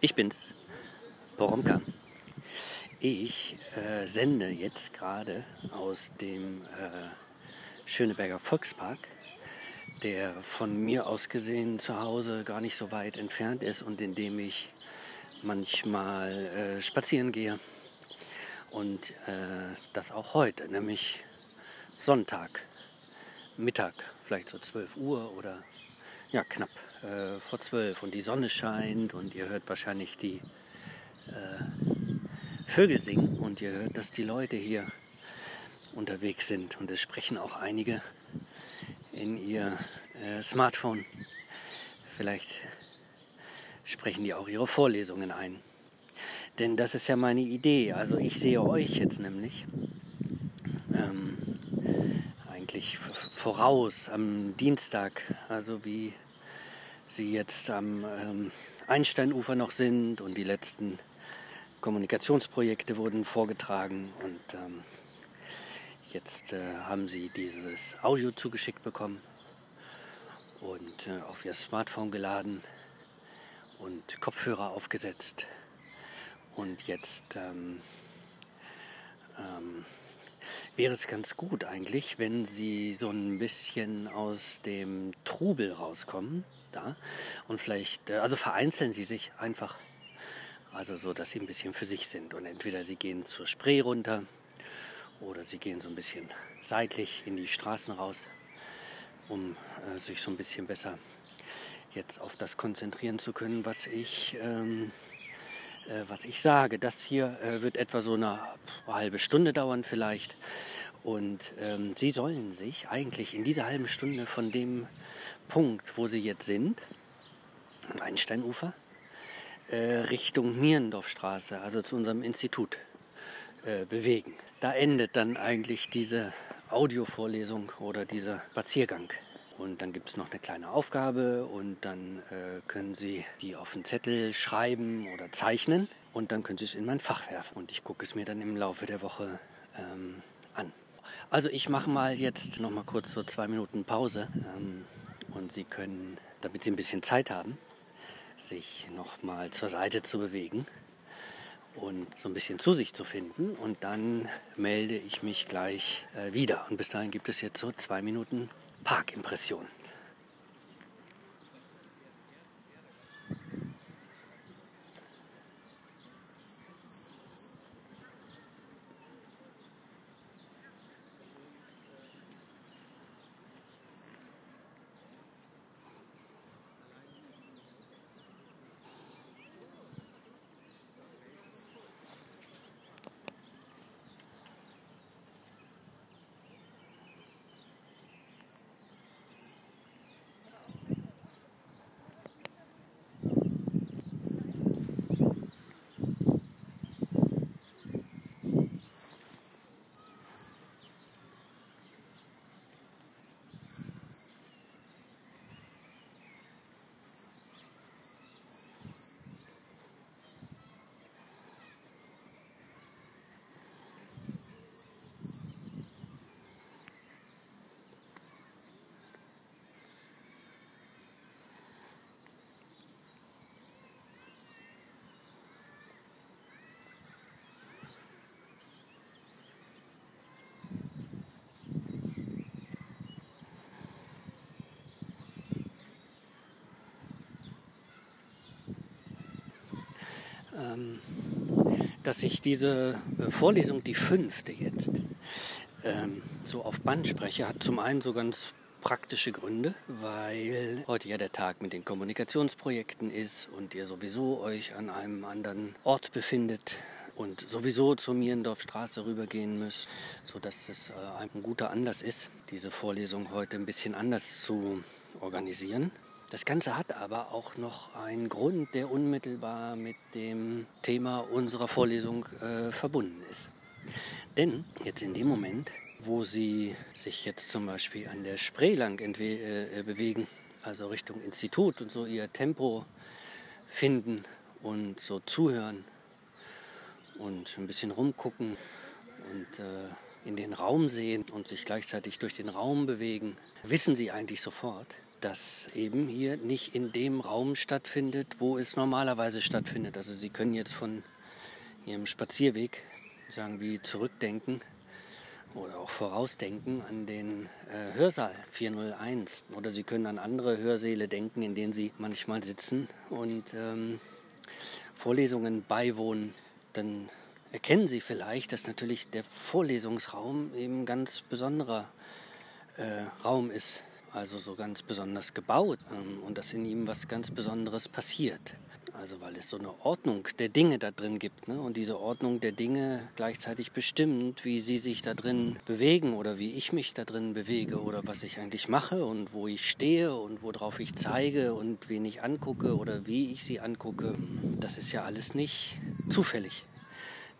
Ich bin's, Boromka. Ich äh, sende jetzt gerade aus dem äh, Schöneberger Volkspark, der von mir aus gesehen zu Hause gar nicht so weit entfernt ist und in dem ich manchmal äh, spazieren gehe. Und äh, das auch heute, nämlich Sonntag, Mittag, vielleicht so 12 Uhr oder ja, knapp äh, vor 12 und die Sonne scheint und ihr hört wahrscheinlich die äh, Vögel singen und ihr hört, dass die Leute hier unterwegs sind und es sprechen auch einige in ihr äh, Smartphone. Vielleicht sprechen die auch ihre Vorlesungen ein. Denn das ist ja meine Idee. Also ich sehe euch jetzt nämlich ähm, eigentlich voraus am Dienstag, also wie sie jetzt am ähm, Einsteinufer noch sind und die letzten Kommunikationsprojekte wurden vorgetragen und ähm, jetzt äh, haben sie dieses Audio zugeschickt bekommen und äh, auf ihr Smartphone geladen und Kopfhörer aufgesetzt und jetzt ähm, ähm, wäre es ganz gut eigentlich, wenn sie so ein bisschen aus dem Trubel rauskommen da und vielleicht, äh, also vereinzeln sie sich einfach, also so, dass sie ein bisschen für sich sind und entweder sie gehen zur Spree runter oder sie gehen so ein bisschen seitlich in die Straßen raus, um äh, sich so ein bisschen besser jetzt auf das konzentrieren zu können, was ich ähm, äh, was ich sage. Das hier äh, wird etwa so eine halbe Stunde dauern vielleicht. Und ähm, Sie sollen sich eigentlich in dieser halben Stunde von dem Punkt, wo Sie jetzt sind, am Einsteinufer, äh, Richtung Mierendorfstraße, also zu unserem Institut, äh, bewegen. Da endet dann eigentlich diese Audiovorlesung oder dieser Spaziergang. Und dann gibt es noch eine kleine Aufgabe und dann äh, können Sie die auf einen Zettel schreiben oder zeichnen und dann können Sie es in mein Fach werfen. Und ich gucke es mir dann im Laufe der Woche ähm, an. Also ich mache mal jetzt noch mal kurz so zwei Minuten Pause ähm, und Sie können, damit Sie ein bisschen Zeit haben, sich noch mal zur Seite zu bewegen und so ein bisschen zu sich zu finden. Und dann melde ich mich gleich äh, wieder. Und bis dahin gibt es jetzt so zwei Minuten Parkimpression. Dass ich diese äh, Vorlesung, die fünfte jetzt, ähm, so auf Band spreche, hat zum einen so ganz praktische Gründe, weil heute ja der Tag mit den Kommunikationsprojekten ist und ihr sowieso euch an einem anderen Ort befindet und sowieso zur Mierendorfstraße rübergehen müsst, sodass es äh, ein guter Anlass ist, diese Vorlesung heute ein bisschen anders zu organisieren. Das Ganze hat aber auch noch einen Grund, der unmittelbar mit dem Thema unserer Vorlesung äh, verbunden ist. Denn jetzt in dem Moment, wo Sie sich jetzt zum Beispiel an der Spree lang äh, bewegen, also Richtung Institut und so Ihr Tempo finden und so zuhören und ein bisschen rumgucken und äh, in den Raum sehen und sich gleichzeitig durch den Raum bewegen, wissen Sie eigentlich sofort, das eben hier nicht in dem Raum stattfindet, wo es normalerweise stattfindet. Also Sie können jetzt von Ihrem Spazierweg sagen wie zurückdenken oder auch vorausdenken an den äh, Hörsaal 401. Oder Sie können an andere Hörsäle denken, in denen Sie manchmal sitzen und ähm, Vorlesungen beiwohnen. Dann erkennen Sie vielleicht, dass natürlich der Vorlesungsraum eben ein ganz besonderer äh, Raum ist. Also so ganz besonders gebaut ähm, und dass in ihm was ganz Besonderes passiert. Also weil es so eine Ordnung der Dinge da drin gibt ne? und diese Ordnung der Dinge gleichzeitig bestimmt, wie sie sich da drin bewegen oder wie ich mich da drin bewege oder was ich eigentlich mache und wo ich stehe und worauf ich zeige und wen ich angucke oder wie ich sie angucke. Das ist ja alles nicht zufällig.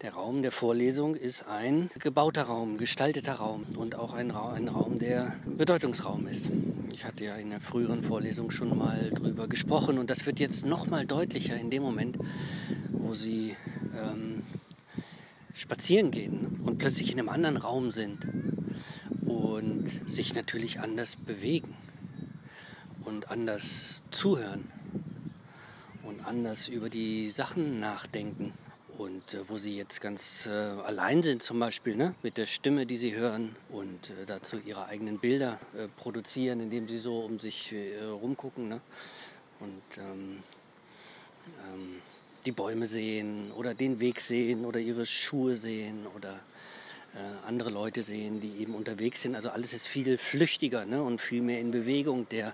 Der Raum der Vorlesung ist ein gebauter Raum, gestalteter Raum und auch ein, Ra ein Raum, der Bedeutungsraum ist. Ich hatte ja in der früheren Vorlesung schon mal drüber gesprochen und das wird jetzt noch mal deutlicher in dem Moment, wo Sie ähm, spazieren gehen und plötzlich in einem anderen Raum sind und sich natürlich anders bewegen und anders zuhören und anders über die Sachen nachdenken und äh, wo sie jetzt ganz äh, allein sind zum Beispiel ne? mit der Stimme, die sie hören und äh, dazu ihre eigenen Bilder äh, produzieren, indem sie so um sich äh, rumgucken ne? und ähm, ähm, die Bäume sehen oder den Weg sehen oder ihre Schuhe sehen oder äh, andere Leute sehen, die eben unterwegs sind. Also alles ist viel flüchtiger ne? und viel mehr in Bewegung. Der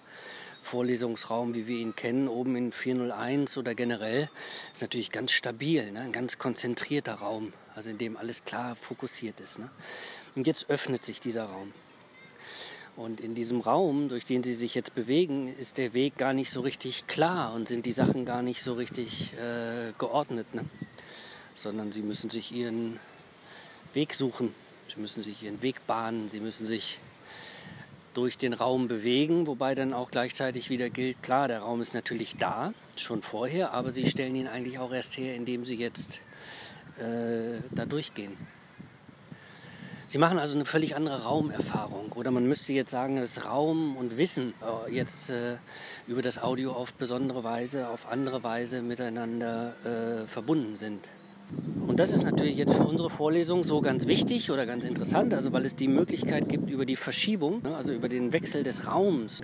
Vorlesungsraum, wie wir ihn kennen, oben in 401 oder generell, ist natürlich ganz stabil, ne? ein ganz konzentrierter Raum, also in dem alles klar fokussiert ist. Ne? Und jetzt öffnet sich dieser Raum. Und in diesem Raum, durch den Sie sich jetzt bewegen, ist der Weg gar nicht so richtig klar und sind die Sachen gar nicht so richtig äh, geordnet, ne? sondern Sie müssen sich Ihren Weg suchen. Sie müssen sich Ihren Weg bahnen. Sie müssen sich durch den Raum bewegen, wobei dann auch gleichzeitig wieder gilt, klar, der Raum ist natürlich da, schon vorher, aber sie stellen ihn eigentlich auch erst her, indem sie jetzt äh, da durchgehen. Sie machen also eine völlig andere Raumerfahrung. Oder man müsste jetzt sagen, dass Raum und Wissen äh, jetzt äh, über das Audio auf besondere Weise, auf andere Weise miteinander äh, verbunden sind. Und das ist natürlich jetzt für unsere Vorlesung so ganz wichtig oder ganz interessant, also weil es die Möglichkeit gibt, über die Verschiebung, ne, also über den Wechsel des Raums,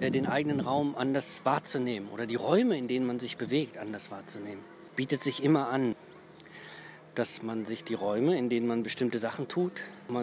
äh, den eigenen Raum anders wahrzunehmen oder die Räume, in denen man sich bewegt, anders wahrzunehmen. Bietet sich immer an dass man sich die Räume, in denen man bestimmte Sachen tut,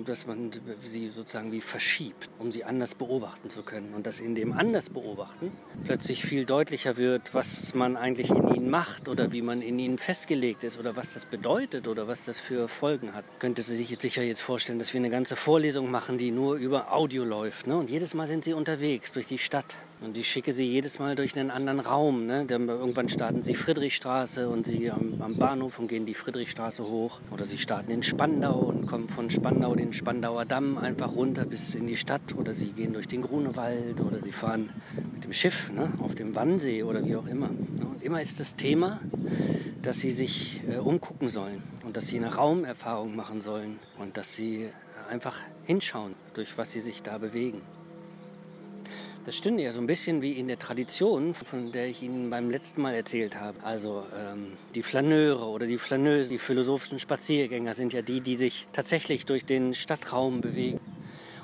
dass man sie sozusagen wie verschiebt, um sie anders beobachten zu können. Und dass in dem anders beobachten plötzlich viel deutlicher wird, was man eigentlich in ihnen macht oder wie man in ihnen festgelegt ist oder was das bedeutet oder was das für Folgen hat. Könnte sie sich jetzt sicher jetzt vorstellen, dass wir eine ganze Vorlesung machen, die nur über Audio läuft. Ne? Und jedes Mal sind sie unterwegs durch die Stadt. Und ich schicke sie jedes Mal durch einen anderen Raum. Ne? Dann irgendwann starten sie Friedrichstraße und sie am, am, Bahnhof und gehen die Friedrichstraße hoch. Oder sie starten in Spandau und kommen von Spandau den Spandauer Damm einfach runter bis in die Stadt. Oder sie gehen durch den Grunewald oder sie fahren mit dem Schiff ne? auf dem Wannsee oder wie auch immer. Ne? Und immer ist das Thema, dass sie sich äh, umgucken sollen und dass sie eine Raumerfahrung machen sollen und dass sie einfach hinschauen, durch was sie sich da bewegen. Das stünde ja so ein bisschen wie in der Tradition, von der ich Ihnen beim letzten Mal erzählt habe. Also ähm, die Flaneure oder die Flaneusen, die philosophischen Spaziergänger sind ja die, die sich tatsächlich durch den Stadtraum bewegen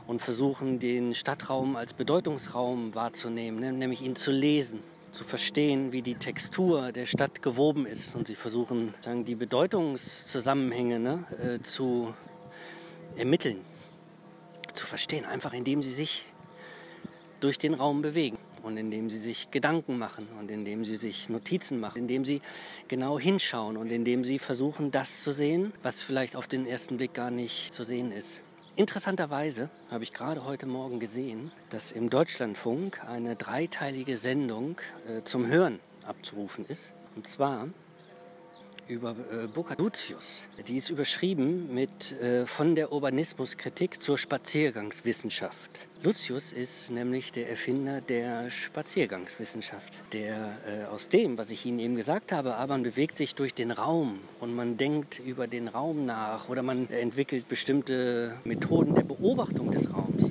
und versuchen, den Stadtraum als Bedeutungsraum wahrzunehmen, ne? nämlich ihn zu lesen zu verstehen, wie die Textur der Stadt gewoben ist. Und sie versuchen, sagen, die Bedeutungszusammenhänge ne, äh, zu ermitteln, zu verstehen, einfach indem sie sich durch den Raum bewegen und indem sie sich Gedanken machen und indem sie sich Notizen machen, indem sie genau hinschauen und indem sie versuchen, das zu sehen, was vielleicht auf den ersten Blick gar nicht zu sehen ist. Interessanterweise habe ich gerade heute Morgen gesehen, dass im Deutschlandfunk eine dreiteilige Sendung äh, zum Hören abzurufen ist. Und zwar über äh, Lucius. Die ist überschrieben mit äh, von der Urbanismuskritik zur Spaziergangswissenschaft. Lucius ist nämlich der Erfinder der Spaziergangswissenschaft, der äh, aus dem, was ich Ihnen eben gesagt habe, aber man bewegt sich durch den Raum und man denkt über den Raum nach oder man entwickelt bestimmte Methoden der Beobachtung des Raums.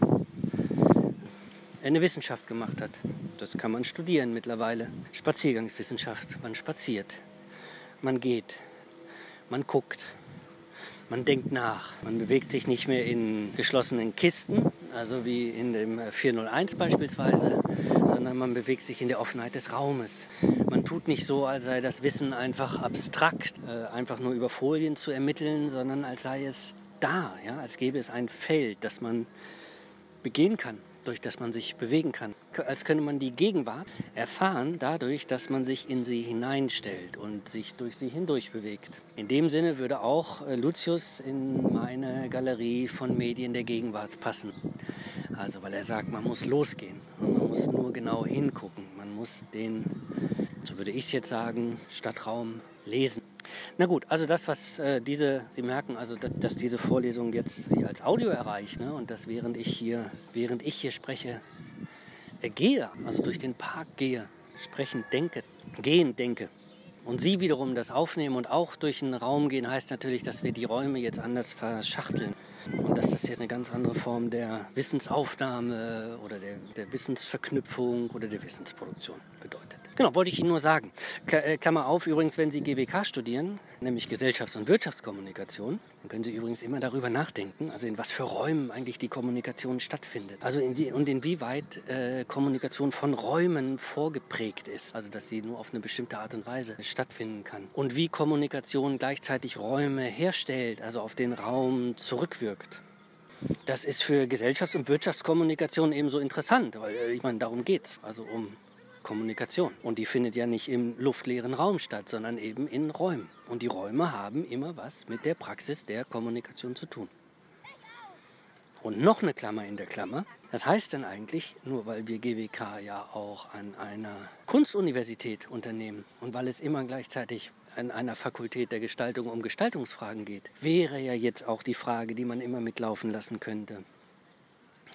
Eine Wissenschaft gemacht hat. Das kann man studieren mittlerweile. Spaziergangswissenschaft. Man spaziert, man geht, man guckt, man denkt nach. Man bewegt sich nicht mehr in geschlossenen Kisten, also wie in dem 401 beispielsweise, sondern man bewegt sich in der Offenheit des Raumes. Man tut nicht so, als sei das Wissen einfach abstrakt, äh, einfach nur über Folien zu ermitteln, sondern als sei es da, ja, als gäbe es ein Feld, das man begehen kann durch das man sich bewegen kann. Als könnte man die Gegenwart erfahren dadurch, dass man sich in sie hineinstellt und sich durch sie hindurch bewegt. In dem Sinne würde auch äh, Lucius in meine Galerie von Medien der Gegenwart passen. Also weil er sagt, man muss losgehen man muss nur genau hingucken. Man muss den, so würde ich es jetzt sagen, Stadtraum lesen. Na gut, also das, was äh, diese, Sie merken also, dass, dass, diese Vorlesung jetzt Sie als Audio erreicht ne? und dass während ich hier, während ich hier spreche, äh, gehe, also durch den Park gehe, sprechen denke, gehen denke und Sie wiederum das aufnehmen und auch durch den Raum gehen, heißt natürlich, dass wir die Räume jetzt anders verschachteln und dass das jetzt eine ganz andere Form der Wissensaufnahme oder der, der Wissensverknüpfung oder der Wissensproduktion bedeutet. Genau, wollte ich Ihnen nur sagen. Äh, Klammer auf, übrigens, wenn Sie GWK studieren, nämlich Gesellschafts- und Wirtschaftskommunikation, dann können Sie übrigens immer darüber nachdenken, also in was für Räumen eigentlich die Kommunikation stattfindet. Also in die, und inwieweit äh, Kommunikation von Räumen vorgeprägt ist. Also dass sie nur auf eine bestimmte Art und Weise stattfinden kann. Und wie Kommunikation gleichzeitig Räume herstellt, also auf den Raum zurückwirkt. Das ist für Gesellschafts- und Wirtschaftskommunikation ebenso interessant, weil äh, ich meine, darum geht es. Also um Kommunikation. Und die findet ja nicht im luftleeren Raum statt, sondern eben in Räumen. Und die Räume haben immer was mit der Praxis der Kommunikation zu tun. Und noch eine Klammer in der Klammer. Das heißt dann eigentlich, nur weil wir GWK ja auch an einer Kunstuniversität unternehmen und weil es immer gleichzeitig an einer Fakultät der Gestaltung um Gestaltungsfragen geht, wäre ja jetzt auch die Frage, die man immer mitlaufen lassen könnte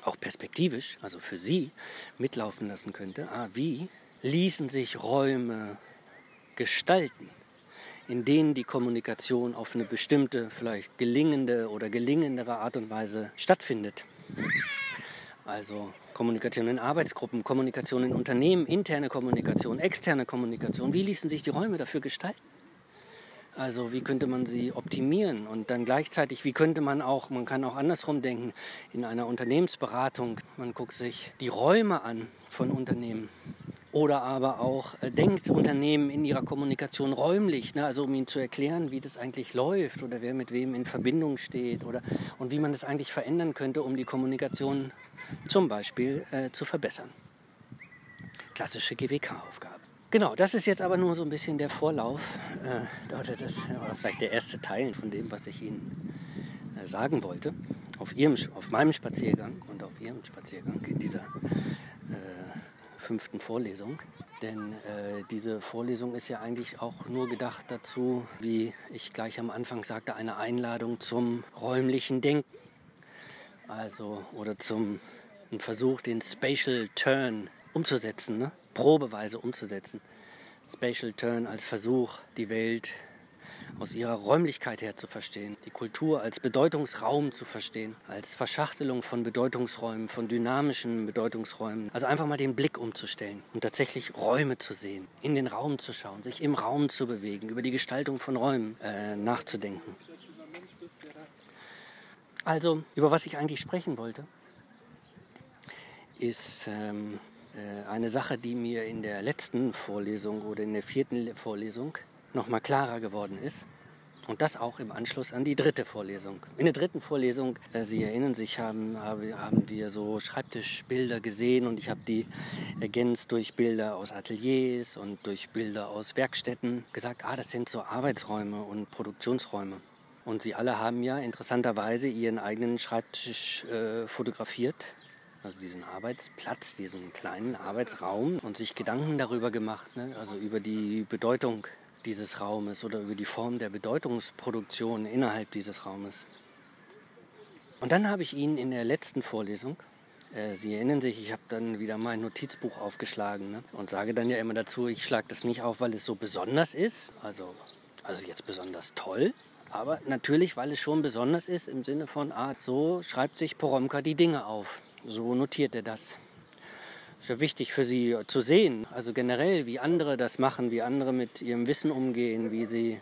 auch perspektivisch, also für Sie, mitlaufen lassen könnte. Ah, wie ließen sich Räume gestalten, in denen die Kommunikation auf eine bestimmte, vielleicht gelingende oder gelingendere Art und Weise stattfindet? Also Kommunikation in Arbeitsgruppen, Kommunikation in Unternehmen, interne Kommunikation, externe Kommunikation. Wie ließen sich die Räume dafür gestalten? Also wie könnte man sie optimieren und dann gleichzeitig, wie könnte man auch, man kann auch andersrum denken, in einer Unternehmensberatung, man guckt sich die Räume an von Unternehmen oder aber auch äh, denkt Unternehmen in ihrer Kommunikation räumlich, ne? also um ihnen zu erklären, wie das eigentlich läuft oder wer mit wem in Verbindung steht oder und wie man das eigentlich verändern könnte, um die Kommunikation zum Beispiel äh, zu verbessern. Klassische GWK-Aufgabe. Genau, das ist jetzt aber nur so ein bisschen der Vorlauf äh, oder, das, oder vielleicht der erste Teil von dem, was ich Ihnen äh, sagen wollte. Auf, ihrem, auf meinem Spaziergang und auf Ihrem Spaziergang in dieser äh, fünften Vorlesung. Denn äh, diese Vorlesung ist ja eigentlich auch nur gedacht dazu, wie ich gleich am Anfang sagte, eine Einladung zum räumlichen Denken. Also, oder zum Versuch, den Spatial Turn umzusetzen. Ne? probeweise umzusetzen. Spatial Turn als Versuch, die Welt aus ihrer Räumlichkeit her zu verstehen, die Kultur als Bedeutungsraum zu verstehen, als Verschachtelung von Bedeutungsräumen, von dynamischen Bedeutungsräumen. Also einfach mal den Blick umzustellen und tatsächlich Räume zu sehen, in den Raum zu schauen, sich im Raum zu bewegen, über die Gestaltung von Räumen äh, nachzudenken. Also, über was ich eigentlich sprechen wollte, ist ähm, äh, eine Sache, die mir in der letzten Vorlesung oder in der vierten Vorlesung nochmal klarer geworden ist. Und das auch im Anschluss an die dritte Vorlesung. In der dritten Vorlesung, äh, Sie erinnern sich, haben, haben wir so Schreibtischbilder gesehen und ich habe die ergänzt durch Bilder aus Ateliers und durch Bilder aus Werkstätten gesagt, ah, das sind so Arbeitsräume und Produktionsräume. Und Sie alle haben ja interessanterweise Ihren eigenen Schreibtisch äh, fotografiert also diesen Arbeitsplatz, diesen kleinen Arbeitsraum und sich Gedanken darüber gemacht, ne? also über die Bedeutung dieses Raumes oder über die Form der Bedeutungsproduktion innerhalb dieses Raumes. Und dann habe ich Ihnen in der letzten Vorlesung, äh, Sie erinnern sich, ich habe dann wieder mein Notizbuch aufgeschlagen ne? und sage dann ja immer dazu, ich schlage das nicht auf, weil es so besonders ist, also, also jetzt besonders toll, aber natürlich, weil es schon besonders ist im Sinne von, ah, so schreibt sich Poromka die Dinge auf. So notiert er das. Ist ja wichtig für sie zu sehen. Also generell, wie andere das machen, wie andere mit ihrem Wissen umgehen, wie sie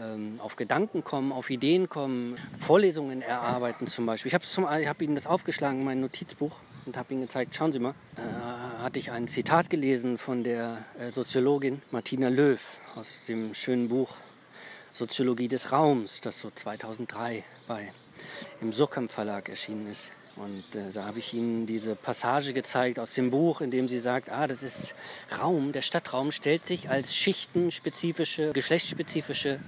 ähm, auf Gedanken kommen, auf Ideen kommen, Vorlesungen erarbeiten zum Beispiel. Ich habe hab Ihnen das aufgeschlagen in mein Notizbuch und habe Ihnen gezeigt, schauen Sie mal, äh, hatte ich ein Zitat gelesen von der äh, Soziologin Martina Löw aus dem schönen Buch Soziologie des Raums, das so 2003 bei, im Surkamp Verlag erschienen ist. Und äh, da habe ich Ihnen diese Passage gezeigt aus dem Buch, in dem sie sagt, ah, das ist Raum, der Stadtraum stellt sich als schichtenspezifische, geschlechtsspezifische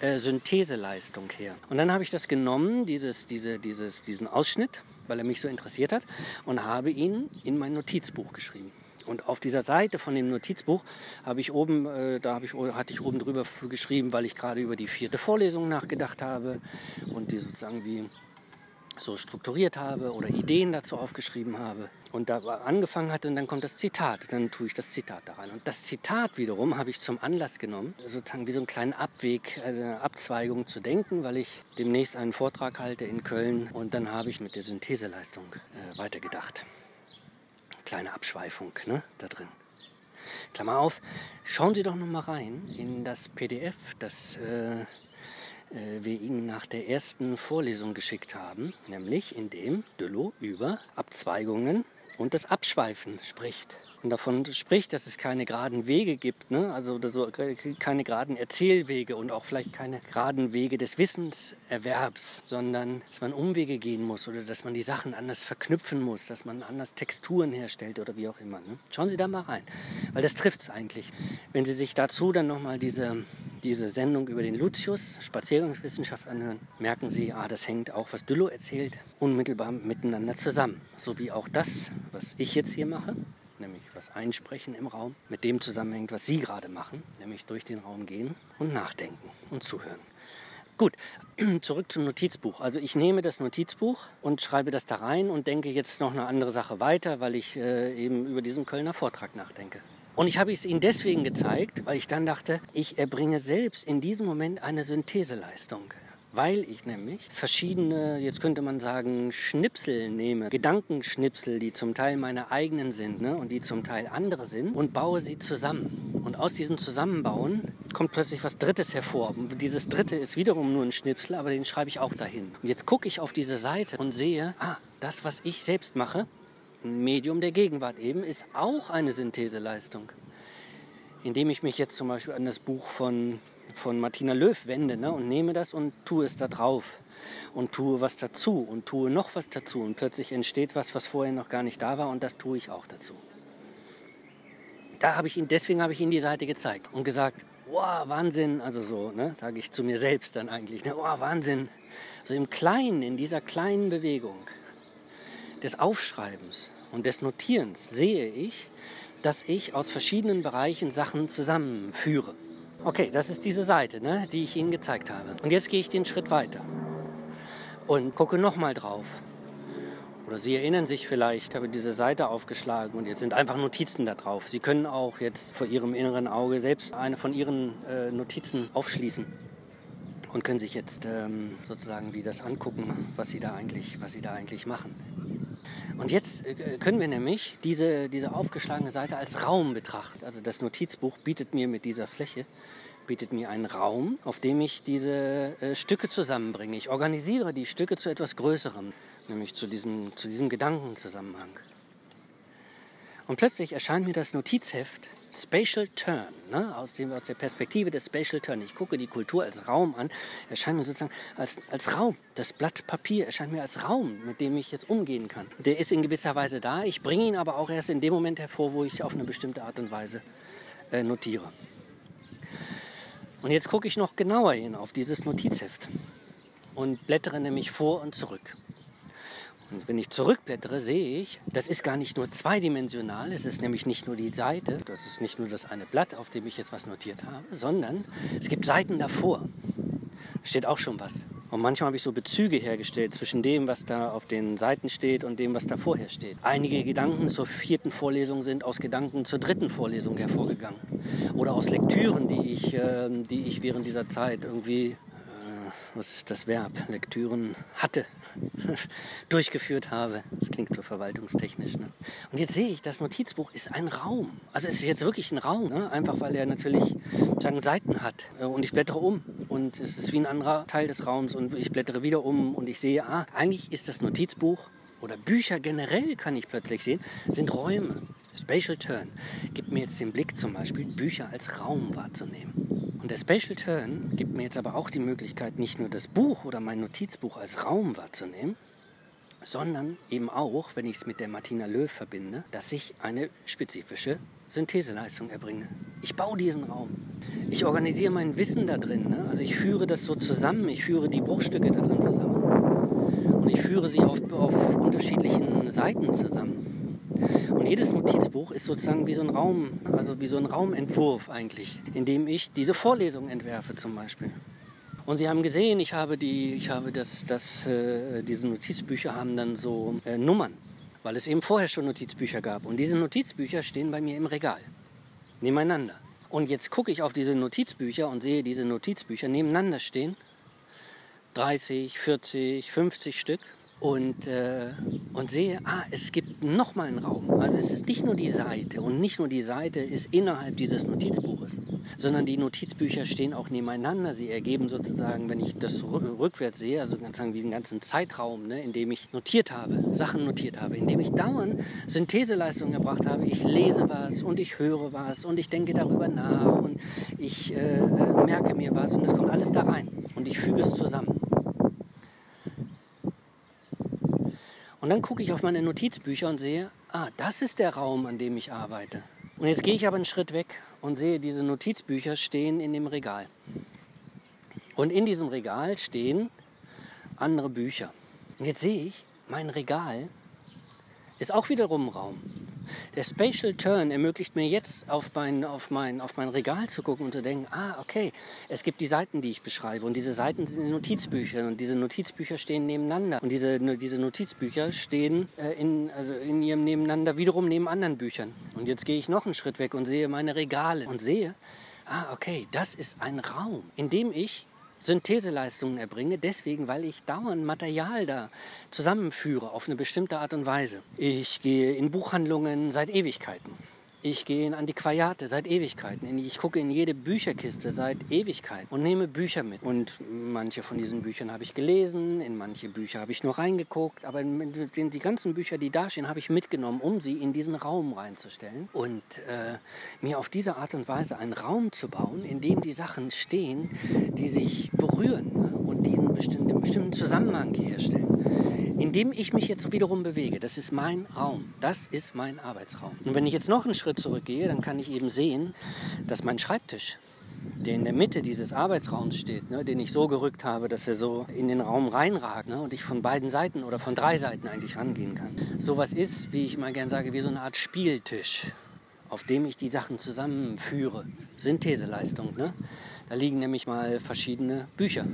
äh, Syntheseleistung her. Und dann habe ich das genommen, dieses, diese, dieses, diesen Ausschnitt, weil er mich so interessiert hat, und habe ihn in mein Notizbuch geschrieben. Und auf dieser Seite von dem Notizbuch habe ich oben, äh, da ich, hatte ich oben drüber geschrieben, weil ich gerade über die vierte Vorlesung nachgedacht habe und die sozusagen wie so strukturiert habe oder Ideen dazu aufgeschrieben habe und da angefangen hatte und dann kommt das Zitat, dann tue ich das Zitat da rein. Und das Zitat wiederum habe ich zum Anlass genommen, sozusagen wie so einen kleinen Abweg, also eine Abzweigung zu denken, weil ich demnächst einen Vortrag halte in Köln und dann habe ich mit der Syntheseleistung äh, weitergedacht. Kleine Abschweifung ne, da drin. Klammer auf, schauen Sie doch noch mal rein in das PDF, das äh, wir Ihnen nach der ersten Vorlesung geschickt haben, nämlich indem Düllow über Abzweigungen und das Abschweifen spricht. Und davon spricht, dass es keine geraden Wege gibt, ne? also so, keine geraden Erzählwege und auch vielleicht keine geraden Wege des Wissenserwerbs, sondern dass man Umwege gehen muss oder dass man die Sachen anders verknüpfen muss, dass man anders Texturen herstellt oder wie auch immer. Ne? Schauen Sie da mal rein, weil das trifft es eigentlich. Wenn Sie sich dazu dann nochmal diese, diese Sendung über den Lucius, Spaziergangswissenschaft anhören, merken Sie, ah, das hängt auch, was Düllo erzählt, unmittelbar miteinander zusammen. So wie auch das, was ich jetzt hier mache nämlich was einsprechen im Raum, mit dem zusammenhängt, was Sie gerade machen, nämlich durch den Raum gehen und nachdenken und zuhören. Gut, zurück zum Notizbuch. Also ich nehme das Notizbuch und schreibe das da rein und denke jetzt noch eine andere Sache weiter, weil ich äh, eben über diesen Kölner Vortrag nachdenke. Und ich habe es Ihnen deswegen gezeigt, weil ich dann dachte, ich erbringe selbst in diesem Moment eine Syntheseleistung weil ich nämlich verschiedene, jetzt könnte man sagen, Schnipsel nehme, Gedankenschnipsel, die zum Teil meine eigenen sind ne, und die zum Teil andere sind und baue sie zusammen. Und aus diesem Zusammenbauen kommt plötzlich was Drittes hervor. Und dieses Dritte ist wiederum nur ein Schnipsel, aber den schreibe ich auch dahin. Und jetzt gucke ich auf diese Seite und sehe, ah, das, was ich selbst mache, ein Medium der Gegenwart eben, ist auch eine Syntheseleistung. Indem ich mich jetzt zum Beispiel an das Buch von von Martina Löw wende ne, und nehme das und tue es da drauf und tue was dazu und tue noch was dazu und plötzlich entsteht was, was vorher noch gar nicht da war und das tue ich auch dazu. Da habe ich ihn, deswegen habe ich ihm die Seite gezeigt und gesagt, wow, Wahnsinn, also so, ne, sage ich zu mir selbst dann eigentlich, ne, wow, Wahnsinn. So im Kleinen, in dieser kleinen Bewegung des Aufschreibens und des Notierens sehe ich, dass ich aus verschiedenen Bereichen Sachen zusammenführe. Okay, das ist diese Seite, ne, die ich Ihnen gezeigt habe. Und jetzt gehe ich den Schritt weiter und gucke nochmal drauf. Oder Sie erinnern sich vielleicht, ich habe diese Seite aufgeschlagen und jetzt sind einfach Notizen da drauf. Sie können auch jetzt vor Ihrem inneren Auge selbst eine von Ihren äh, Notizen aufschließen und können sich jetzt ähm, sozusagen wie das angucken, was Sie da eigentlich, was Sie da eigentlich machen. Und jetzt äh, können wir nämlich diese, diese aufgeschlagene Seite als Raum betrachten. Also das Notizbuch bietet mir mit dieser Fläche bietet mir einen Raum, auf dem ich diese äh, Stücke zusammenbringe. Ich organisiere die Stücke zu etwas Größerem, nämlich zu diesem, zu diesem Gedankenzusammenhang. Und plötzlich erscheint mir das Notizheft Spatial Turn, ne? aus, dem, aus der Perspektive des Spatial Turn. Ich gucke die Kultur als Raum an, erscheint mir sozusagen als, als Raum. Das Blatt Papier erscheint mir als Raum, mit dem ich jetzt umgehen kann. Der ist in gewisser Weise da, ich bringe ihn aber auch erst in dem Moment hervor, wo ich auf eine bestimmte Art und Weise äh, notiere. Und jetzt gucke ich noch genauer hin auf dieses Notizheft und blättere nämlich vor und zurück. Und wenn ich zurückblättere, sehe ich, das ist gar nicht nur zweidimensional, es ist nämlich nicht nur die Seite, das ist nicht nur das eine Blatt, auf dem ich jetzt was notiert habe, sondern es gibt Seiten davor. Da steht auch schon was. Und manchmal habe ich so Bezüge hergestellt zwischen dem, was da auf den Seiten steht und dem, was da vorher steht. Einige Gedanken zur vierten Vorlesung sind aus Gedanken zur dritten Vorlesung hervorgegangen. Oder aus Lektüren, die ich, äh, die ich während dieser Zeit irgendwie was ist das Verb, Lektüren hatte, durchgeführt habe. Das klingt so verwaltungstechnisch. Ne? Und jetzt sehe ich, das Notizbuch ist ein Raum. Also es ist jetzt wirklich ein Raum, ne? einfach weil er natürlich sagen, Seiten hat. Und ich blättere um und es ist wie ein anderer Teil des Raums und ich blättere wieder um und ich sehe, ah, eigentlich ist das Notizbuch oder Bücher generell kann ich plötzlich sehen, sind Räume. Spatial Turn gibt mir jetzt den Blick zum Beispiel, Bücher als Raum wahrzunehmen. Und der Spatial Turn gibt mir jetzt aber auch die Möglichkeit, nicht nur das Buch oder mein Notizbuch als Raum wahrzunehmen, sondern eben auch, wenn ich es mit der Martina Löw verbinde, dass ich eine spezifische Syntheseleistung erbringe. Ich baue diesen Raum. Ich organisiere mein Wissen da drin. Ne? Also ich führe das so zusammen, ich führe die Bruchstücke da drin zusammen. Und ich führe sie auf, auf unterschiedlichen Seiten zusammen. Und jedes Notizbuch ist sozusagen wie so ein Raum, also wie so ein Raumentwurf eigentlich, in dem ich diese Vorlesung entwerfe zum Beispiel. Und Sie haben gesehen, ich habe die, ich habe das, das, äh, diese Notizbücher haben dann so äh, Nummern, weil es eben vorher schon Notizbücher gab. Und diese Notizbücher stehen bei mir im Regal, nebeneinander. Und jetzt gucke ich auf diese Notizbücher und sehe diese Notizbücher nebeneinander stehen. 30, 40, 50 Stück und, äh, und sehe, ah, es gibt nochmal einen Raum. Also es ist nicht nur die Seite und nicht nur die Seite ist innerhalb dieses Notizbuches, sondern die Notizbücher stehen auch nebeneinander. Sie ergeben sozusagen, wenn ich das rückwärts sehe, also sozusagen wie einen ganzen Zeitraum, ne, in dem ich notiert habe, Sachen notiert habe, in dem ich dauernd Syntheseleistungen erbracht habe. Ich lese was und ich höre was und ich denke darüber nach und ich äh, äh merke mir was und es kommt alles da rein und ich füge es zusammen. Und dann gucke ich auf meine Notizbücher und sehe, ah, das ist der Raum, an dem ich arbeite. Und jetzt gehe ich aber einen Schritt weg und sehe, diese Notizbücher stehen in dem Regal. Und in diesem Regal stehen andere Bücher. Und jetzt sehe ich, mein Regal ist auch wiederum Raum. Der Spatial Turn ermöglicht mir jetzt auf mein, auf, mein, auf mein Regal zu gucken und zu denken, ah, okay, es gibt die Seiten, die ich beschreibe. Und diese Seiten sind in Notizbüchern. Und diese Notizbücher stehen nebeneinander. Und diese, diese Notizbücher stehen äh, in, also in ihrem Nebeneinander wiederum neben anderen Büchern. Und jetzt gehe ich noch einen Schritt weg und sehe meine Regale. Und sehe, ah, okay, das ist ein Raum, in dem ich Syntheseleistungen erbringe, deswegen, weil ich dauernd Material da zusammenführe auf eine bestimmte Art und Weise. Ich gehe in Buchhandlungen seit Ewigkeiten. Ich gehe in Antiquariate seit Ewigkeiten. Ich gucke in jede Bücherkiste seit Ewigkeiten und nehme Bücher mit. Und manche von diesen Büchern habe ich gelesen, in manche Bücher habe ich nur reingeguckt, aber die ganzen Bücher, die da stehen, habe ich mitgenommen, um sie in diesen Raum reinzustellen und äh, mir auf diese Art und Weise einen Raum zu bauen, in dem die Sachen stehen, die sich berühren ne? und diesen bestimmten, bestimmten Zusammenhang herstellen in dem ich mich jetzt wiederum bewege. Das ist mein Raum. Das ist mein Arbeitsraum. Und wenn ich jetzt noch einen Schritt zurückgehe, dann kann ich eben sehen, dass mein Schreibtisch, der in der Mitte dieses Arbeitsraums steht, ne, den ich so gerückt habe, dass er so in den Raum reinragt ne, und ich von beiden Seiten oder von drei Seiten eigentlich rangehen kann. Sowas ist, wie ich mal gern sage, wie so eine Art Spieltisch, auf dem ich die Sachen zusammenführe. Syntheseleistung. Ne? Da liegen nämlich mal verschiedene Bücher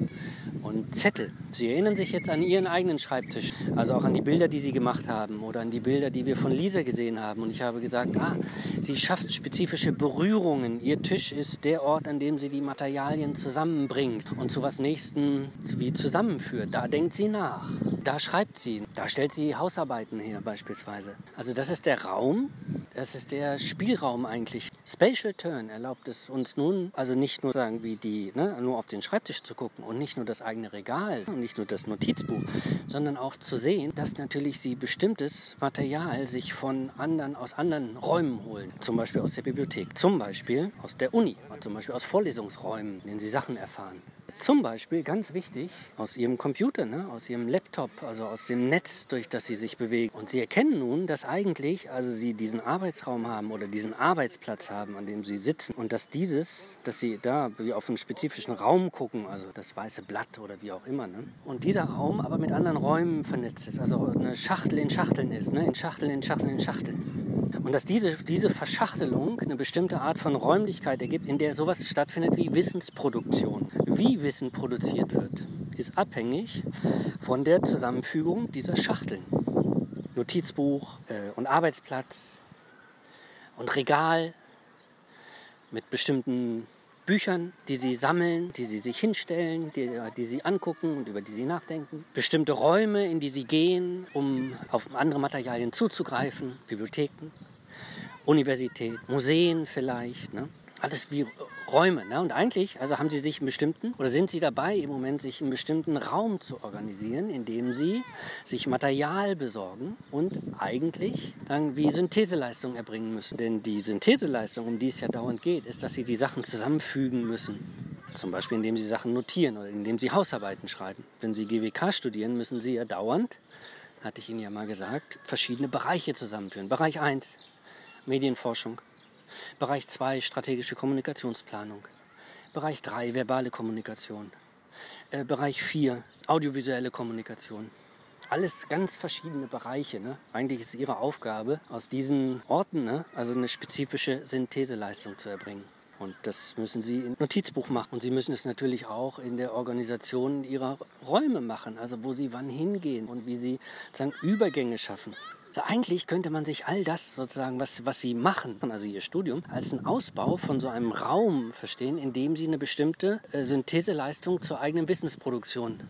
und Zettel. Sie erinnern sich jetzt an Ihren eigenen Schreibtisch, also auch an die Bilder, die Sie gemacht haben oder an die Bilder, die wir von Lisa gesehen haben. Und ich habe gesagt, ah, sie schafft spezifische Berührungen. Ihr Tisch ist der Ort, an dem sie die Materialien zusammenbringt und zu was Nächsten wie zusammenführt. Da denkt sie nach. Da schreibt sie. Da stellt sie Hausarbeiten her beispielsweise. Also das ist der Raum, das ist der Spielraum eigentlich. Spatial Turn erlaubt es uns nun, also nicht nur sagen wie die, ne, nur auf den Schreibtisch zu gucken und nicht nur das eigene Regal und nicht nur das Notizbuch, sondern auch zu sehen, dass natürlich sie bestimmtes Material sich von anderen, aus anderen Räumen holen. Zum Beispiel aus der Bibliothek, zum Beispiel aus der Uni, zum Beispiel aus Vorlesungsräumen, in denen sie Sachen erfahren. Zum Beispiel, ganz wichtig, aus ihrem Computer, ne, aus ihrem Laptop, also aus dem Netz, durch das sie sich bewegen. Und sie erkennen nun, dass eigentlich, also sie diesen Arbeitsraum haben oder diesen Arbeitsplatz haben, an dem sie sitzen und dass dieses, dass sie da wie auf einen spezifischen Raum gucken, also das weiße Blatt oder wie auch immer, ne? und dieser Raum aber mit anderen Räumen vernetzt ist, also eine Schachtel in Schachteln ist, ne? in Schachteln in Schachteln in Schachteln. Und dass diese, diese Verschachtelung eine bestimmte Art von Räumlichkeit ergibt, in der sowas stattfindet wie Wissensproduktion. Wie Wissen produziert wird, ist abhängig von der Zusammenfügung dieser Schachteln. Notizbuch äh, und Arbeitsplatz und Regal mit bestimmten Büchern, die sie sammeln, die sie sich hinstellen, die, die sie angucken und über die sie nachdenken. Bestimmte Räume, in die sie gehen, um auf andere Materialien zuzugreifen. Bibliotheken, Universität, Museen vielleicht. Ne? Alles wie Räume. Ne? Und eigentlich, also haben sie sich einen bestimmten, oder sind sie dabei im Moment, sich einen bestimmten Raum zu organisieren, in dem sie sich Material besorgen und eigentlich dann wie Syntheseleistung erbringen müssen. Denn die Syntheseleistung, um die es ja dauernd geht, ist, dass sie die Sachen zusammenfügen müssen. Zum Beispiel, indem sie Sachen notieren oder indem sie Hausarbeiten schreiben. Wenn sie GWK studieren, müssen sie ja dauernd, hatte ich Ihnen ja mal gesagt, verschiedene Bereiche zusammenführen. Bereich 1, Medienforschung. Bereich 2 strategische Kommunikationsplanung. Bereich 3 verbale Kommunikation. Äh, Bereich 4 audiovisuelle Kommunikation. Alles ganz verschiedene Bereiche. Ne? Eigentlich ist ihre Aufgabe, aus diesen Orten ne, also eine spezifische Syntheseleistung zu erbringen. Und das müssen Sie im Notizbuch machen. Und Sie müssen es natürlich auch in der Organisation Ihrer Räume machen, also wo Sie wann hingehen und wie Sie sozusagen Übergänge schaffen. Eigentlich könnte man sich all das sozusagen, was, was sie machen, also ihr Studium, als einen Ausbau von so einem Raum verstehen, in dem sie eine bestimmte äh, Syntheseleistung zur eigenen Wissensproduktion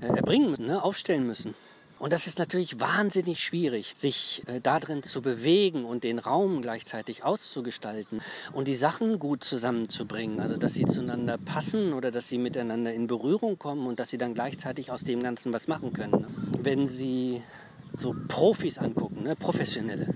äh, erbringen müssen, ne, aufstellen müssen. Und das ist natürlich wahnsinnig schwierig, sich äh, darin zu bewegen und den Raum gleichzeitig auszugestalten und die Sachen gut zusammenzubringen. Also, dass sie zueinander passen oder dass sie miteinander in Berührung kommen und dass sie dann gleichzeitig aus dem Ganzen was machen können. Ne? Wenn sie so Profis angucken, ne? professionelle.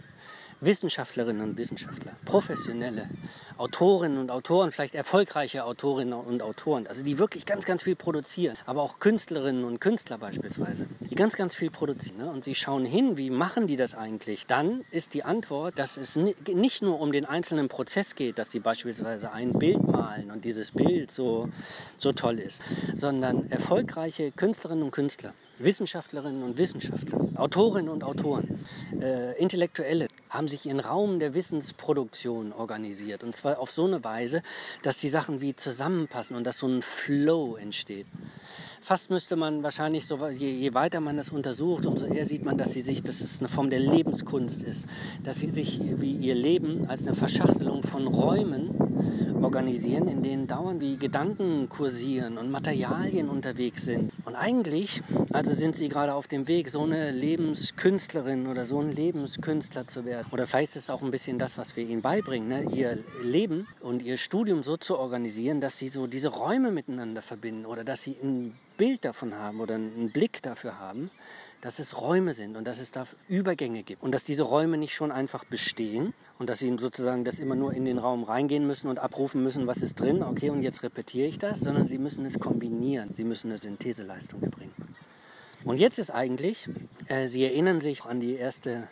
Wissenschaftlerinnen und Wissenschaftler, professionelle Autorinnen und Autoren, vielleicht erfolgreiche Autorinnen und Autoren, also die wirklich ganz, ganz viel produzieren, aber auch Künstlerinnen und Künstler beispielsweise, die ganz, ganz viel produzieren. Ne? Und sie schauen hin, wie machen die das eigentlich? Dann ist die Antwort, dass es nicht nur um den einzelnen Prozess geht, dass sie beispielsweise ein Bild malen und dieses Bild so, so toll ist, sondern erfolgreiche Künstlerinnen und Künstler Wissenschaftlerinnen und Wissenschaftler, Autorinnen und Autoren, äh, Intellektuelle haben sich ihren Raum der Wissensproduktion organisiert. Und zwar auf so eine Weise, dass die Sachen wie zusammenpassen und dass so ein Flow entsteht. Fast müsste man wahrscheinlich, so, je, je weiter man das untersucht, umso eher sieht man, dass sie sich, dass es eine Form der Lebenskunst ist. Dass sie sich wie ihr Leben als eine Verschachtelung von Räumen organisieren, in denen dauernd wie Gedanken kursieren und Materialien unterwegs sind. Und eigentlich, also sind sie gerade auf dem Weg, so eine Lebenskünstlerin oder so ein Lebenskünstler zu werden. Oder vielleicht ist es auch ein bisschen das, was wir ihnen beibringen, ne? ihr Leben und ihr Studium so zu organisieren, dass sie so diese Räume miteinander verbinden oder dass sie ein Bild davon haben oder einen Blick dafür haben, dass es Räume sind und dass es da Übergänge gibt und dass diese Räume nicht schon einfach bestehen und dass sie sozusagen das immer nur in den Raum reingehen müssen und abrufen müssen, was ist drin, okay, und jetzt repetiere ich das, sondern sie müssen es kombinieren, sie müssen eine Syntheseleistung erbringen. Und jetzt ist eigentlich, äh, Sie erinnern sich an die erste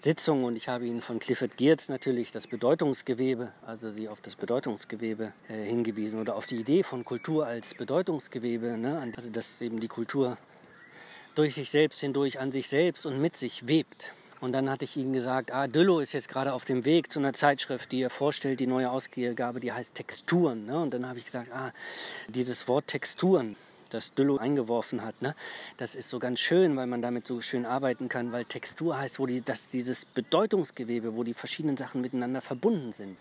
Sitzung und ich habe Ihnen von Clifford Geertz natürlich das Bedeutungsgewebe, also Sie auf das Bedeutungsgewebe äh, hingewiesen oder auf die Idee von Kultur als Bedeutungsgewebe, ne? also dass eben die Kultur durch sich selbst hindurch an sich selbst und mit sich webt. Und dann hatte ich ihnen gesagt, ah, Düllo ist jetzt gerade auf dem Weg zu einer Zeitschrift, die er vorstellt, die neue Ausgabe, die heißt Texturen. Ne? Und dann habe ich gesagt, ah, dieses Wort Texturen, das Düllo eingeworfen hat, ne? das ist so ganz schön, weil man damit so schön arbeiten kann, weil Textur heißt, wo die, dass dieses Bedeutungsgewebe, wo die verschiedenen Sachen miteinander verbunden sind.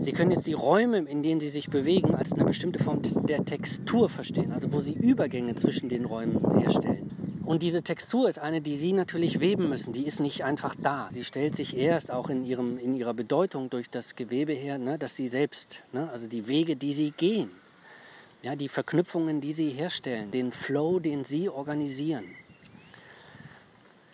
Sie können jetzt die Räume, in denen Sie sich bewegen, als eine bestimmte Form der Textur verstehen, also wo Sie Übergänge zwischen den Räumen herstellen. Und diese Textur ist eine, die Sie natürlich weben müssen. Die ist nicht einfach da. Sie stellt sich erst auch in, ihrem, in ihrer Bedeutung durch das Gewebe her, ne, dass Sie selbst, ne, also die Wege, die Sie gehen, ja, die Verknüpfungen, die Sie herstellen, den Flow, den Sie organisieren.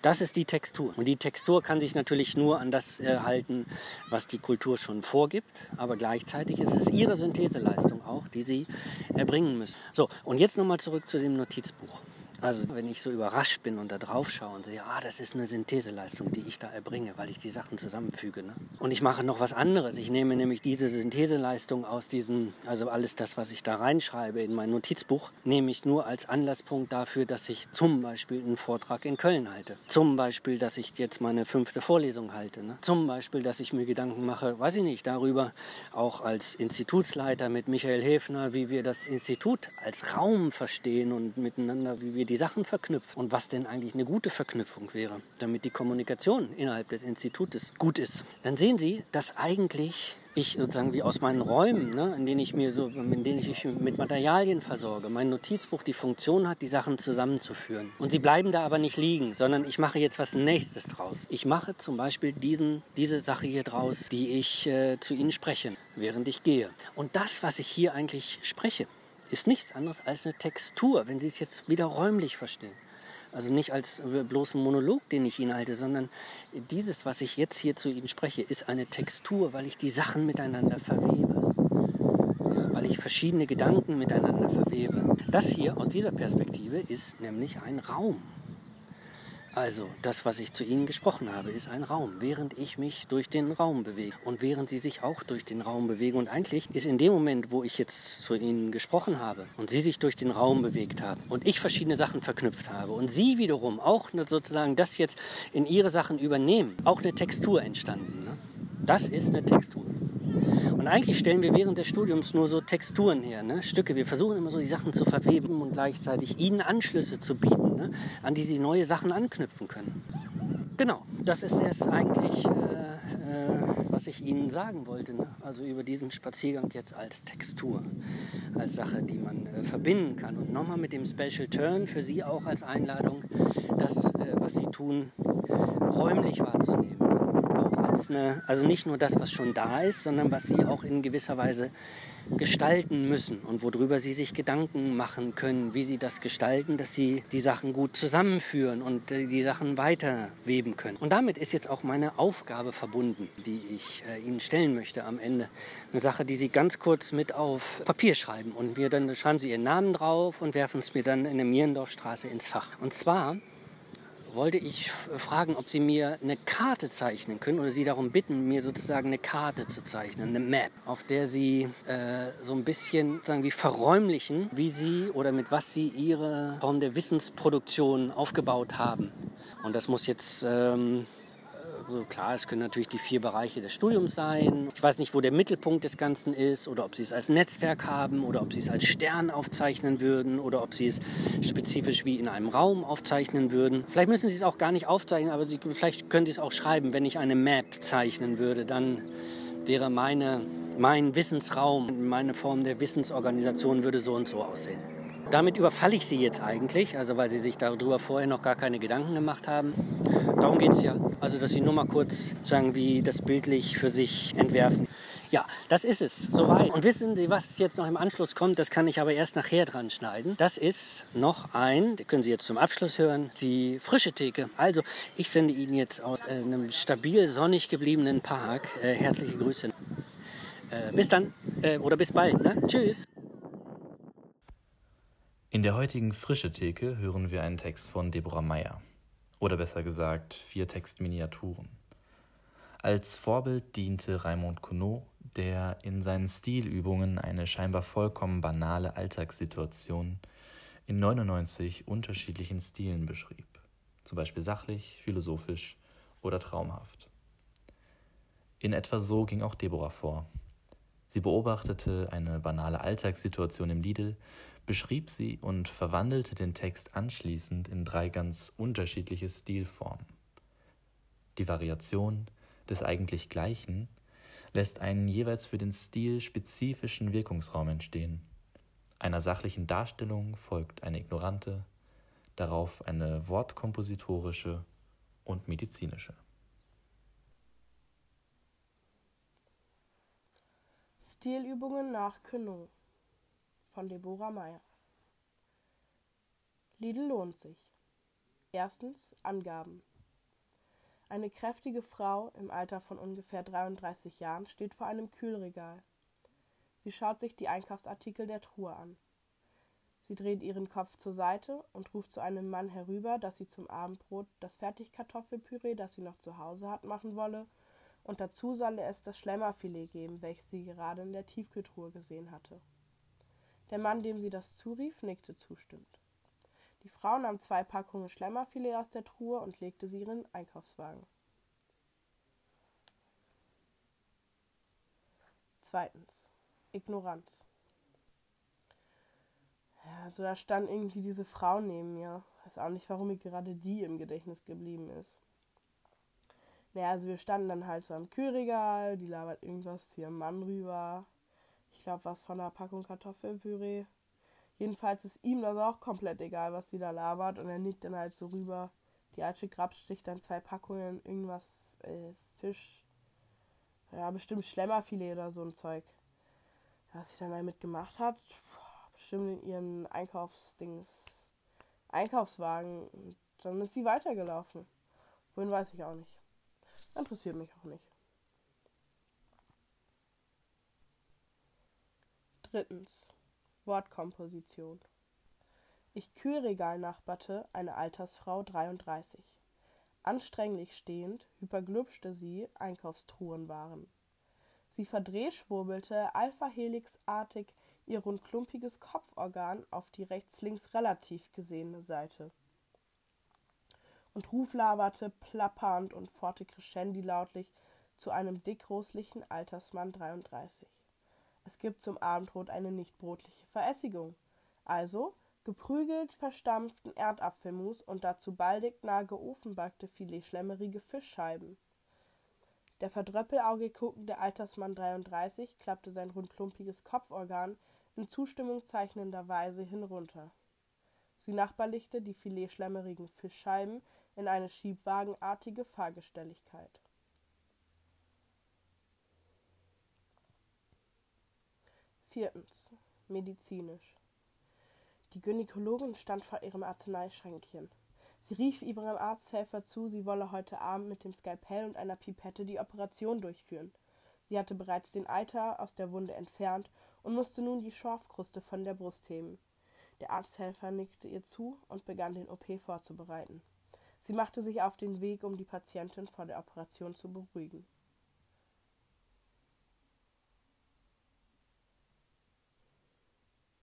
Das ist die Textur. Und die Textur kann sich natürlich nur an das äh, halten, was die Kultur schon vorgibt. Aber gleichzeitig ist es ihre Syntheseleistung auch, die sie erbringen müssen. So, und jetzt nochmal zurück zu dem Notizbuch. Also wenn ich so überrascht bin und da drauf schaue und sehe, ah, das ist eine Syntheseleistung, die ich da erbringe, weil ich die Sachen zusammenfüge. Ne? Und ich mache noch was anderes. Ich nehme nämlich diese Syntheseleistung aus diesem, also alles das, was ich da reinschreibe in mein Notizbuch, nehme ich nur als Anlasspunkt dafür, dass ich zum Beispiel einen Vortrag in Köln halte. Zum Beispiel, dass ich jetzt meine fünfte Vorlesung halte. Ne? Zum Beispiel, dass ich mir Gedanken mache, weiß ich nicht, darüber, auch als Institutsleiter mit Michael Häfner, wie wir das Institut als Raum verstehen und miteinander, wie wir die Sachen verknüpfen und was denn eigentlich eine gute Verknüpfung wäre, damit die Kommunikation innerhalb des Institutes gut ist, dann sehen Sie, dass eigentlich ich sozusagen wie aus meinen Räumen, ne, in denen ich mir so, in denen ich mich mit Materialien versorge, mein Notizbuch die Funktion hat, die Sachen zusammenzuführen. Und sie bleiben da aber nicht liegen, sondern ich mache jetzt was Nächstes draus. Ich mache zum Beispiel diesen, diese Sache hier draus, die ich äh, zu Ihnen spreche, während ich gehe. Und das, was ich hier eigentlich spreche, ist nichts anderes als eine Textur, wenn Sie es jetzt wieder räumlich verstehen. Also nicht als bloßen Monolog, den ich Ihnen halte, sondern dieses, was ich jetzt hier zu Ihnen spreche, ist eine Textur, weil ich die Sachen miteinander verwebe. Weil ich verschiedene Gedanken miteinander verwebe. Das hier aus dieser Perspektive ist nämlich ein Raum. Also, das, was ich zu Ihnen gesprochen habe, ist ein Raum, während ich mich durch den Raum bewege und während Sie sich auch durch den Raum bewegen. Und eigentlich ist in dem Moment, wo ich jetzt zu Ihnen gesprochen habe und Sie sich durch den Raum bewegt haben und ich verschiedene Sachen verknüpft habe und Sie wiederum auch sozusagen das jetzt in Ihre Sachen übernehmen, auch eine Textur entstanden. Ne? Das ist eine Textur. Und eigentlich stellen wir während des Studiums nur so Texturen her, ne? Stücke. Wir versuchen immer so die Sachen zu verweben und gleichzeitig ihnen Anschlüsse zu bieten, ne? an die sie neue Sachen anknüpfen können. Genau, das ist es eigentlich, äh, äh, was ich Ihnen sagen wollte. Ne? Also über diesen Spaziergang jetzt als Textur, als Sache, die man äh, verbinden kann. Und nochmal mit dem Special Turn für Sie auch als Einladung, das, äh, was Sie tun, räumlich wahrzunehmen als eine, also nicht nur das, was schon da ist, sondern was sie auch in gewisser Weise gestalten müssen und worüber sie sich Gedanken machen können, wie sie das gestalten, dass sie die Sachen gut zusammenführen und äh, die Sachen weiterweben können. Und damit ist jetzt auch meine Aufgabe verbunden, die ich äh, Ihnen stellen möchte am Ende. Eine Sache, die Sie ganz kurz mit auf Papier schreiben und mir dann schreiben Sie Ihren Namen drauf und werfen es mir dann in der Mierendorfstraße ins Fach. Und zwar wollte ich fragen, ob Sie mir eine Karte zeichnen können oder Sie darum bitten, mir sozusagen eine Karte zu zeichnen, eine Map, auf der Sie äh, so ein bisschen sagen wie verräumlichen, wie Sie oder mit was Sie Ihre Form der Wissensproduktion aufgebaut haben. Und das muss jetzt ähm, also klar, es können natürlich die vier Bereiche des Studiums sein. Ich weiß nicht, wo der Mittelpunkt des Ganzen ist oder ob Sie es als Netzwerk haben oder ob Sie es als Stern aufzeichnen würden oder ob Sie es spezifisch wie in einem Raum aufzeichnen würden. Vielleicht müssen Sie es auch gar nicht aufzeichnen, aber Sie, vielleicht können Sie es auch schreiben. Wenn ich eine Map zeichnen würde, dann wäre meine, mein Wissensraum, meine Form der Wissensorganisation würde so und so aussehen. Damit überfalle ich Sie jetzt eigentlich, also weil Sie sich darüber vorher noch gar keine Gedanken gemacht haben. Darum geht es ja. Also, dass Sie nur mal kurz sagen, wie das bildlich für sich entwerfen. Ja, das ist es. Soweit. Und wissen Sie, was jetzt noch im Anschluss kommt? Das kann ich aber erst nachher dran schneiden. Das ist noch ein, können Sie jetzt zum Abschluss hören, die frische Theke. Also, ich sende Ihnen jetzt aus äh, einem stabil sonnig gebliebenen Park äh, herzliche Grüße. Äh, bis dann äh, oder bis bald. Ne? Tschüss. In der heutigen Frische Theke hören wir einen Text von Deborah Meyer. Oder besser gesagt, vier Textminiaturen. Als Vorbild diente Raimond Queneau, der in seinen Stilübungen eine scheinbar vollkommen banale Alltagssituation in 99 unterschiedlichen Stilen beschrieb. Zum Beispiel sachlich, philosophisch oder traumhaft. In etwa so ging auch Deborah vor. Sie beobachtete eine banale Alltagssituation im Lidl beschrieb sie und verwandelte den Text anschließend in drei ganz unterschiedliche Stilformen. Die Variation des eigentlich Gleichen lässt einen jeweils für den Stil spezifischen Wirkungsraum entstehen. Einer sachlichen Darstellung folgt eine ignorante, darauf eine wortkompositorische und medizinische. Stilübungen nach Queneau von Deborah Meyer. Lidl lohnt sich. Erstens Angaben. Eine kräftige Frau im Alter von ungefähr 33 Jahren steht vor einem Kühlregal. Sie schaut sich die Einkaufsartikel der Truhe an. Sie dreht ihren Kopf zur Seite und ruft zu einem Mann herüber, dass sie zum Abendbrot das Fertigkartoffelpüree, das sie noch zu Hause hat, machen wolle, und dazu solle es das Schlemmerfilet geben, welches sie gerade in der Tiefkühltruhe gesehen hatte. Der Mann, dem sie das zurief, nickte zustimmend. Die Frau nahm zwei Packungen Schlemmerfilet aus der Truhe und legte sie in ihren Einkaufswagen. Zweitens. Ignoranz. Ja, also da stand irgendwie diese Frau neben mir. Weiß auch nicht, warum mir gerade die im Gedächtnis geblieben ist. Naja, also wir standen dann halt so am Kühlregal, die labert irgendwas zu ihrem Mann rüber. Ich glaube, was von einer Packung Kartoffelpüree. Jedenfalls ist ihm das auch komplett egal, was sie da labert. Und er nickt dann halt so rüber. Die alte Grabsch sticht dann zwei Packungen irgendwas, äh, Fisch. Ja, bestimmt Schlemmerfilet oder so ein Zeug. Was sie dann damit gemacht hat, bestimmt in ihren Einkaufsdings, Einkaufswagen. Und dann ist sie weitergelaufen. Wohin weiß ich auch nicht. Interessiert mich auch nicht. Drittens. Wortkomposition. Ich Kühlregal nachbarte eine Altersfrau 33. Anstrenglich stehend hyperglübschte sie Einkaufstruhenwaren. Sie verdrehschwurbelte alpha-helixartig ihr rundklumpiges Kopforgan auf die rechts-links relativ gesehene Seite und ruflaberte plappernd und forte crescendi lautlich zu einem dickroslichen Altersmann 33. Es gibt zum Abendbrot eine nicht brotliche Verässigung. Also geprügelt verstampften Erdapfelmus und dazu baldig nahe geofenbackte filetschlemmerige Fischscheiben. Der verdröppelaugig guckende Altersmann 33 klappte sein rundklumpiges Kopforgan in Zustimmung zeichnender Weise hinunter. Sie nachbarlichte die filetschlemmerigen Fischscheiben in eine schiebwagenartige Fahrgestelligkeit. Viertens. Medizinisch. Die Gynäkologin stand vor ihrem Arzneischränkchen. Sie rief ihrem Arzthelfer zu, sie wolle heute Abend mit dem Skalpell und einer Pipette die Operation durchführen. Sie hatte bereits den Eiter aus der Wunde entfernt und musste nun die Schorfkruste von der Brust heben. Der Arzthelfer nickte ihr zu und begann den OP vorzubereiten. Sie machte sich auf den Weg, um die Patientin vor der Operation zu beruhigen.